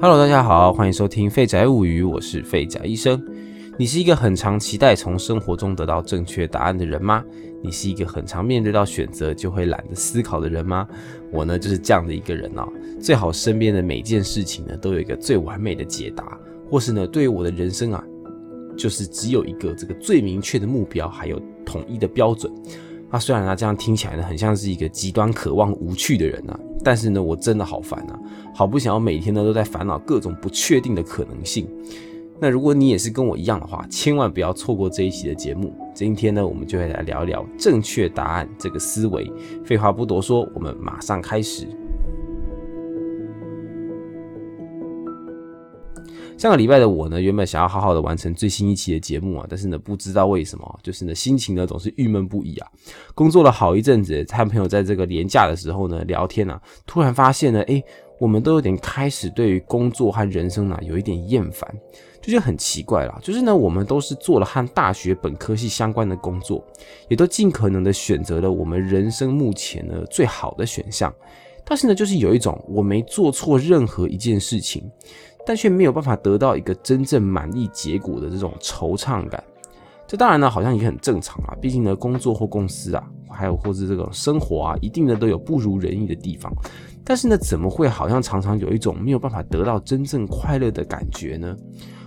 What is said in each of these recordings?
Hello，大家好，欢迎收听《废宅物语》，我是废宅医生。你是一个很常期待从生活中得到正确答案的人吗？你是一个很常面对到选择就会懒得思考的人吗？我呢，就是这样的一个人哦。最好身边的每件事情呢，都有一个最完美的解答，或是呢，对于我的人生啊，就是只有一个这个最明确的目标，还有统一的标准。那虽然呢，这样听起来呢，很像是一个极端渴望无趣的人啊，但是呢，我真的好烦啊，好不想要每天呢都在烦恼各种不确定的可能性。那如果你也是跟我一样的话，千万不要错过这一期的节目。今天呢，我们就会来聊一聊正确答案这个思维。废话不多说，我们马上开始。上个礼拜的我呢，原本想要好好的完成最新一期的节目啊，但是呢，不知道为什么，就是呢，心情呢总是郁闷不已啊。工作了好一阵子，和朋友在这个年假的时候呢聊天啊，突然发现呢，诶，我们都有点开始对于工作和人生呢有一点厌烦，就觉得很奇怪啦。就是呢，我们都是做了和大学本科系相关的工作，也都尽可能的选择了我们人生目前呢最好的选项，但是呢，就是有一种我没做错任何一件事情。但却没有办法得到一个真正满意结果的这种惆怅感，这当然呢好像也很正常啊。毕竟呢，工作或公司啊，还有或是这种生活啊，一定呢都有不如人意的地方。但是呢，怎么会好像常常有一种没有办法得到真正快乐的感觉呢？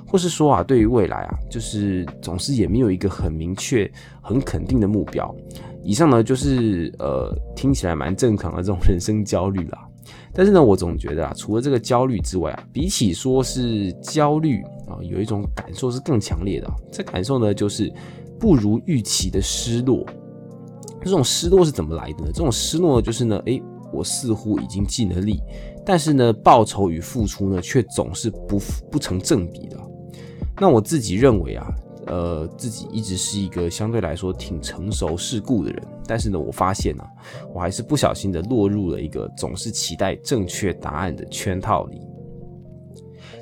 或是说啊，对于未来啊，就是总是也没有一个很明确、很肯定的目标。以上呢就是呃听起来蛮正常的这种人生焦虑啦。但是呢，我总觉得啊，除了这个焦虑之外啊，比起说是焦虑啊，有一种感受是更强烈的。这感受呢，就是不如预期的失落。这种失落是怎么来的呢？这种失落就是呢，诶，我似乎已经尽了力，但是呢，报酬与付出呢，却总是不不成正比的。那我自己认为啊。呃，自己一直是一个相对来说挺成熟世故的人，但是呢，我发现呢，我还是不小心的落入了一个总是期待正确答案的圈套里。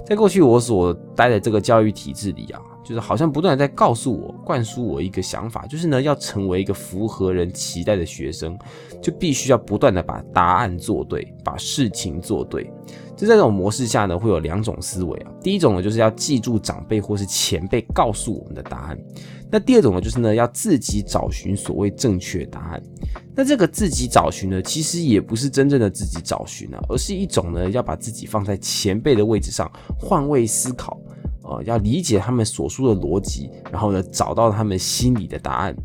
在过去我所待的这个教育体制里啊，就是好像不断的在告诉我、灌输我一个想法，就是呢，要成为一个符合人期待的学生，就必须要不断的把答案做对，把事情做对。就在这种模式下呢，会有两种思维啊。第一种呢，就是要记住长辈或是前辈告诉我们的答案；那第二种呢，就是呢，要自己找寻所谓正确答案。那这个自己找寻呢，其实也不是真正的自己找寻啊，而是一种呢，要把自己放在前辈的位置上，换位思考，呃，要理解他们所说的逻辑，然后呢，找到他们心里的答案。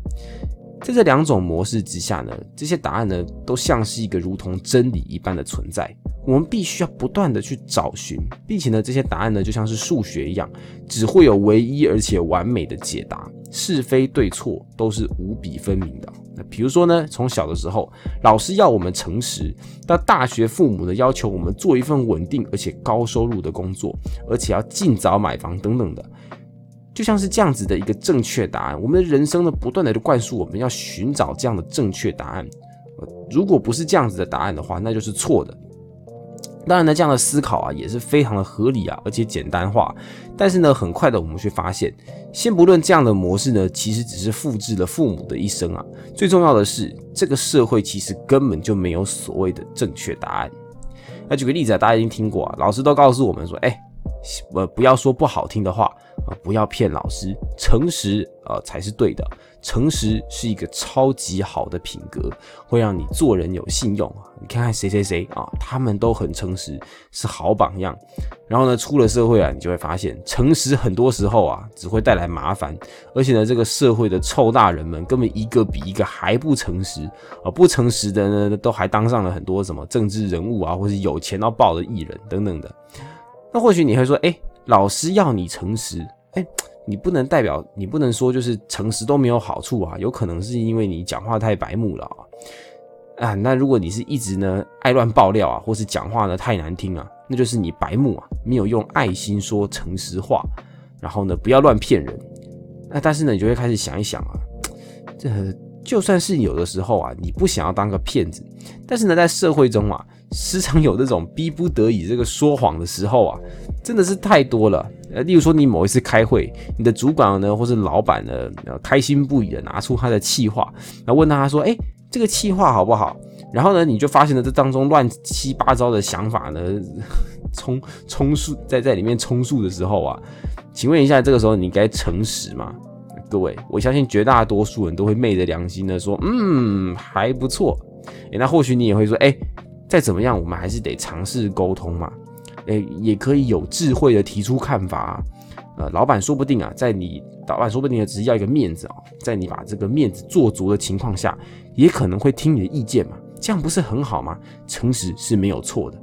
在这两种模式之下呢，这些答案呢，都像是一个如同真理一般的存在。我们必须要不断的去找寻，并且呢，这些答案呢，就像是数学一样，只会有唯一而且完美的解答，是非对错都是无比分明的。那比如说呢，从小的时候，老师要我们诚实；到大学，父母呢要求我们做一份稳定而且高收入的工作，而且要尽早买房等等的，就像是这样子的一个正确答案。我们的人生呢，不断的就灌输我们要寻找这样的正确答案。如果不是这样子的答案的话，那就是错的。当然呢，这样的思考啊也是非常的合理啊，而且简单化。但是呢，很快的我们却发现，先不论这样的模式呢，其实只是复制了父母的一生啊。最重要的是，这个社会其实根本就没有所谓的正确答案。那举个例子啊，大家已经听过啊，老师都告诉我们说，哎，呃，不要说不好听的话。啊，不要骗老师，诚实啊才是对的。诚实是一个超级好的品格，会让你做人有信用啊。你看看谁谁谁啊，他们都很诚实，是好榜样。然后呢，出了社会啊，你就会发现，诚实很多时候啊，只会带来麻烦。而且呢，这个社会的臭大人们根本一个比一个还不诚实啊，不诚实的呢，都还当上了很多什么政治人物啊，或是有钱到爆的艺人等等的。那或许你会说，哎。老师要你诚实，哎，你不能代表，你不能说就是诚实都没有好处啊，有可能是因为你讲话太白目了啊，啊，那如果你是一直呢爱乱爆料啊，或是讲话呢太难听啊，那就是你白目啊，没有用爱心说诚实话，然后呢不要乱骗人，那但是呢你就会开始想一想啊，这就算是有的时候啊，你不想要当个骗子，但是呢在社会中啊。时常有这种逼不得已这个说谎的时候啊，真的是太多了。呃，例如说你某一次开会，你的主管呢或是老板呢，开心不已的拿出他的气话，然后问他说：“哎，这个气话好不好？”然后呢，你就发现了这当中乱七八糟的想法呢，充充数在在里面充数的时候啊，请问一下，这个时候你该诚实吗？各位，我相信绝大多数人都会昧着良心的说，嗯，还不错。诶，那或许你也会说，哎，再怎么样，我们还是得尝试沟通嘛。诶，也可以有智慧的提出看法。呃，老板说不定啊，在你老板说不定只是要一个面子啊，在你把这个面子做足的情况下，也可能会听你的意见嘛。这样不是很好吗？诚实是没有错的。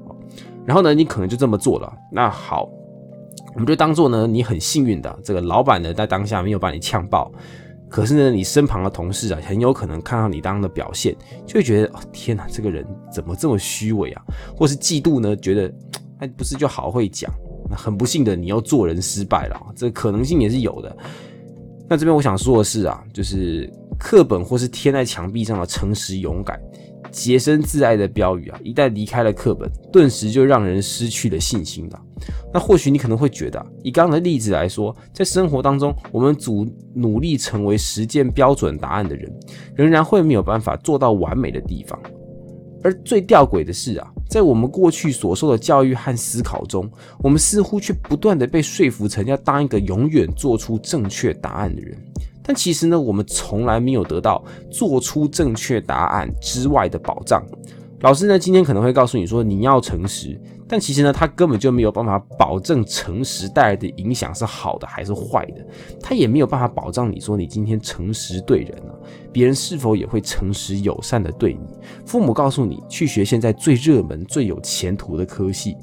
然后呢，你可能就这么做了。那好。我们就当做呢，你很幸运的，这个老板呢在当下没有把你呛爆。可是呢，你身旁的同事啊，很有可能看到你当的表现，就会觉得哦天哪，这个人怎么这么虚伪啊？或是嫉妒呢，觉得 哎不是就好会讲。那很不幸的，你又做人失败了，这可能性也是有的。那这边我想说的是啊，就是课本或是贴在墙壁上的诚实勇敢。洁身自爱的标语啊，一旦离开了课本，顿时就让人失去了信心了。那或许你可能会觉得，以刚刚的例子来说，在生活当中，我们组努力成为实践标准答案的人，仍然会没有办法做到完美的地方。而最吊诡的是啊，在我们过去所受的教育和思考中，我们似乎却不断的被说服成要当一个永远做出正确答案的人。但其实呢，我们从来没有得到做出正确答案之外的保障。老师呢，今天可能会告诉你说你要诚实，但其实呢，他根本就没有办法保证诚实带来的影响是好的还是坏的。他也没有办法保障你说你今天诚实对人了，别人是否也会诚实友善的对你。父母告诉你去学现在最热门、最有前途的科系。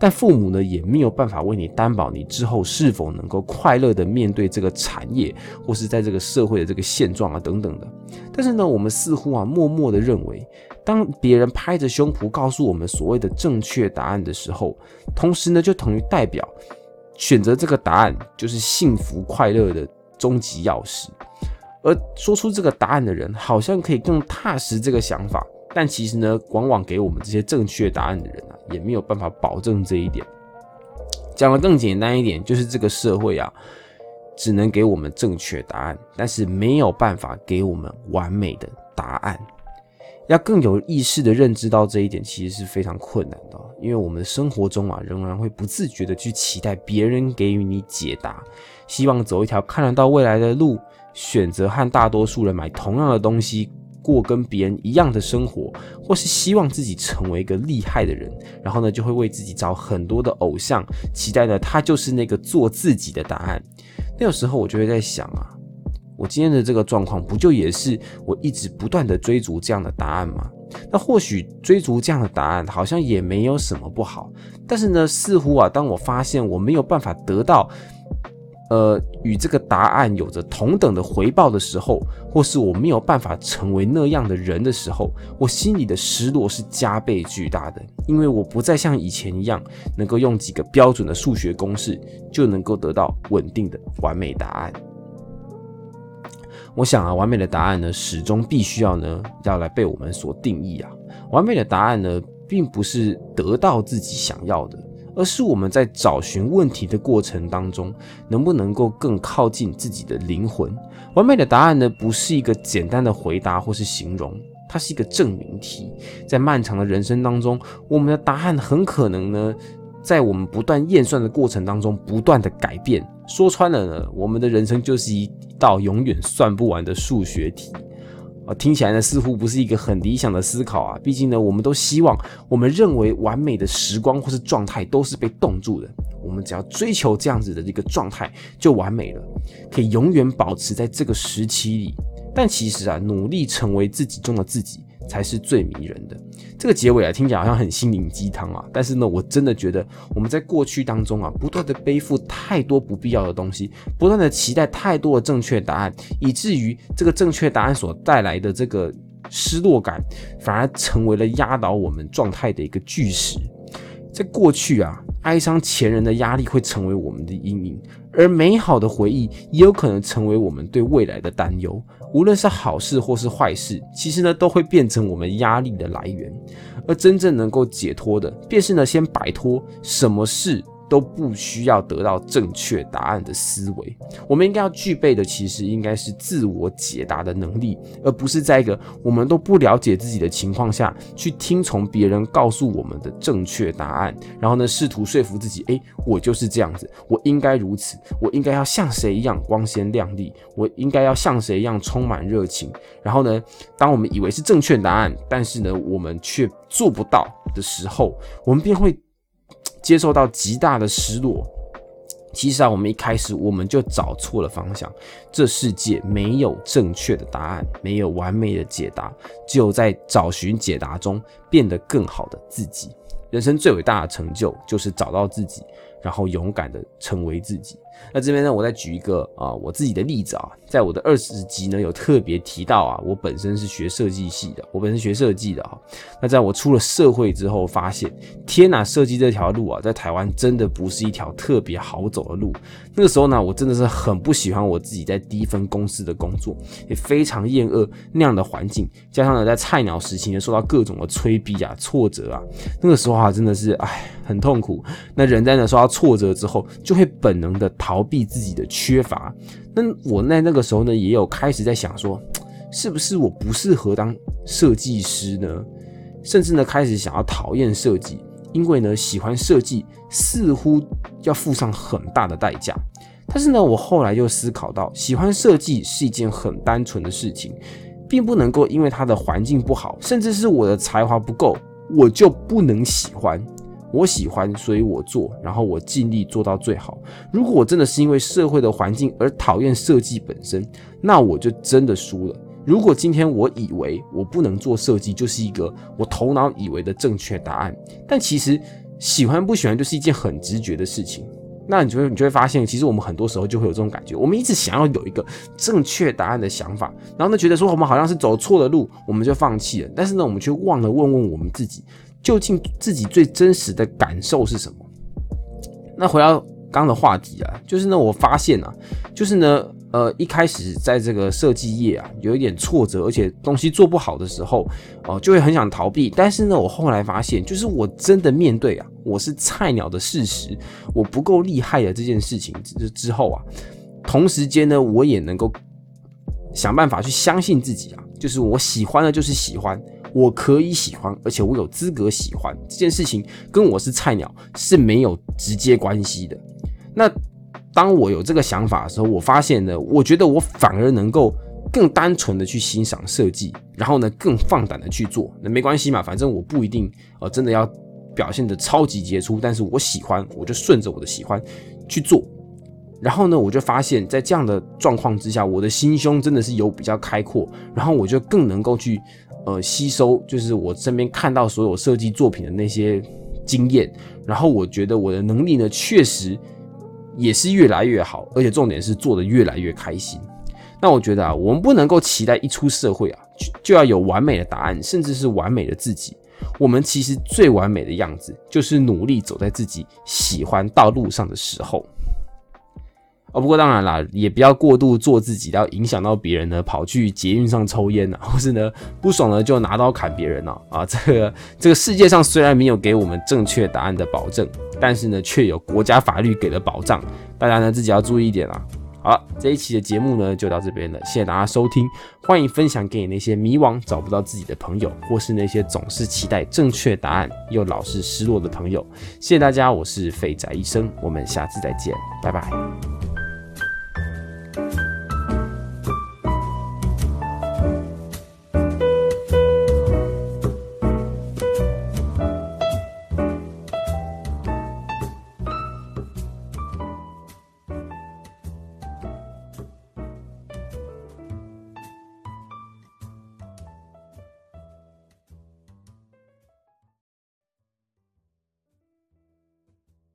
但父母呢，也没有办法为你担保你之后是否能够快乐的面对这个产业，或是在这个社会的这个现状啊等等的。但是呢，我们似乎啊默默的认为，当别人拍着胸脯告诉我们所谓的正确答案的时候，同时呢就等于代表选择这个答案就是幸福快乐的终极钥匙，而说出这个答案的人好像可以更踏实这个想法。但其实呢，往往给我们这些正确答案的人啊，也没有办法保证这一点。讲的更简单一点，就是这个社会啊，只能给我们正确答案，但是没有办法给我们完美的答案。要更有意识的认知到这一点，其实是非常困难的，因为我们的生活中啊，仍然会不自觉的去期待别人给予你解答，希望走一条看得到未来的路，选择和大多数人买同样的东西。过跟别人一样的生活，或是希望自己成为一个厉害的人，然后呢，就会为自己找很多的偶像，期待呢他就是那个做自己的答案。那有时候我就会在想啊，我今天的这个状况，不就也是我一直不断的追逐这样的答案吗？那或许追逐这样的答案，好像也没有什么不好。但是呢，似乎啊，当我发现我没有办法得到。呃，与这个答案有着同等的回报的时候，或是我没有办法成为那样的人的时候，我心里的失落是加倍巨大的，因为我不再像以前一样，能够用几个标准的数学公式就能够得到稳定的完美答案。我想啊，完美的答案呢，始终必须要呢，要来被我们所定义啊。完美的答案呢，并不是得到自己想要的。而是我们在找寻问题的过程当中，能不能够更靠近自己的灵魂？完美的答案呢，不是一个简单的回答或是形容，它是一个证明题。在漫长的人生当中，我们的答案很可能呢，在我们不断验算的过程当中，不断的改变。说穿了呢，我们的人生就是一道永远算不完的数学题。啊，听起来呢似乎不是一个很理想的思考啊。毕竟呢，我们都希望我们认为完美的时光或是状态都是被冻住的。我们只要追求这样子的一个状态就完美了，可以永远保持在这个时期里。但其实啊，努力成为自己中的自己。才是最迷人的。这个结尾啊，听起来好像很心灵鸡汤啊，但是呢，我真的觉得我们在过去当中啊，不断的背负太多不必要的东西，不断的期待太多的正确答案，以至于这个正确答案所带来的这个失落感，反而成为了压倒我们状态的一个巨石。在过去啊，哀伤前人的压力会成为我们的阴影，而美好的回忆也有可能成为我们对未来的担忧。无论是好事或是坏事，其实呢都会变成我们压力的来源。而真正能够解脱的，便是呢先摆脱什么事都不需要得到正确答案的思维。我们应该要具备的，其实应该是自我解答的能力，而不是在一个我们都不了解自己的情况下去听从别人告诉我们的正确答案，然后呢，试图说服自己，诶，我就是这样子，我应该如此，我应该要像谁一样光鲜亮丽，我应该要像谁一样充满热情。然后呢，当我们以为是正确答案，但是呢，我们却做不到的时候，我们便会。接受到极大的失落。其实啊，我们一开始我们就找错了方向。这世界没有正确的答案，没有完美的解答，只有在找寻解答中变得更好的自己。人生最伟大的成就就是找到自己，然后勇敢的成为自己。那这边呢，我再举一个啊，我自己的例子啊，在我的二十集呢有特别提到啊，我本身是学设计系的，我本身学设计的啊。那在我出了社会之后，发现天哪，设计这条路啊，在台湾真的不是一条特别好走的路。那个时候呢，我真的是很不喜欢我自己在低分公司的工作，也非常厌恶那样的环境。加上呢，在菜鸟时期呢，受到各种的催逼啊、挫折啊，那个时候啊，真的是唉，很痛苦。那人在呢受到挫折之后，就会本能的。逃逃避自己的缺乏，那我在那个时候呢，也有开始在想说，是不是我不适合当设计师呢？甚至呢，开始想要讨厌设计，因为呢，喜欢设计似乎要付上很大的代价。但是呢，我后来又思考到，喜欢设计是一件很单纯的事情，并不能够因为它的环境不好，甚至是我的才华不够，我就不能喜欢。我喜欢，所以我做，然后我尽力做到最好。如果我真的是因为社会的环境而讨厌设计本身，那我就真的输了。如果今天我以为我不能做设计，就是一个我头脑以为的正确答案，但其实喜欢不喜欢就是一件很直觉的事情。那你就会你就会发现，其实我们很多时候就会有这种感觉，我们一直想要有一个正确答案的想法，然后呢，觉得说我们好像是走错了路，我们就放弃了。但是呢，我们却忘了问问我们自己。究竟自己最真实的感受是什么？那回到刚刚的话题啊，就是呢，我发现啊，就是呢，呃，一开始在这个设计业啊，有一点挫折，而且东西做不好的时候，哦，就会很想逃避。但是呢，我后来发现，就是我真的面对啊，我是菜鸟的事实，我不够厉害的这件事情之之后啊，同时间呢，我也能够想办法去相信自己啊，就是我喜欢的，就是喜欢。我可以喜欢，而且我有资格喜欢这件事情，跟我是菜鸟是没有直接关系的。那当我有这个想法的时候，我发现呢，我觉得我反而能够更单纯的去欣赏设计，然后呢，更放胆的去做。那没关系嘛，反正我不一定呃真的要表现的超级杰出，但是我喜欢，我就顺着我的喜欢去做。然后呢，我就发现，在这样的状况之下，我的心胸真的是有比较开阔，然后我就更能够去。呃，吸收就是我身边看到所有设计作品的那些经验，然后我觉得我的能力呢，确实也是越来越好，而且重点是做的越来越开心。那我觉得啊，我们不能够期待一出社会啊，就要有完美的答案，甚至是完美的自己。我们其实最完美的样子，就是努力走在自己喜欢道路上的时候。哦，不过当然啦，也不要过度做自己，要影响到别人呢，跑去捷运上抽烟呐，或是呢不爽了就拿刀砍别人呐。啊，这个这个世界上虽然没有给我们正确答案的保证，但是呢却有国家法律给的保障，大家呢自己要注意一点啊。好了，这一期的节目呢就到这边了，谢谢大家收听，欢迎分享给你那些迷惘找不到自己的朋友，或是那些总是期待正确答案又老是失落的朋友。谢谢大家，我是废宅医生，我们下次再见，拜拜。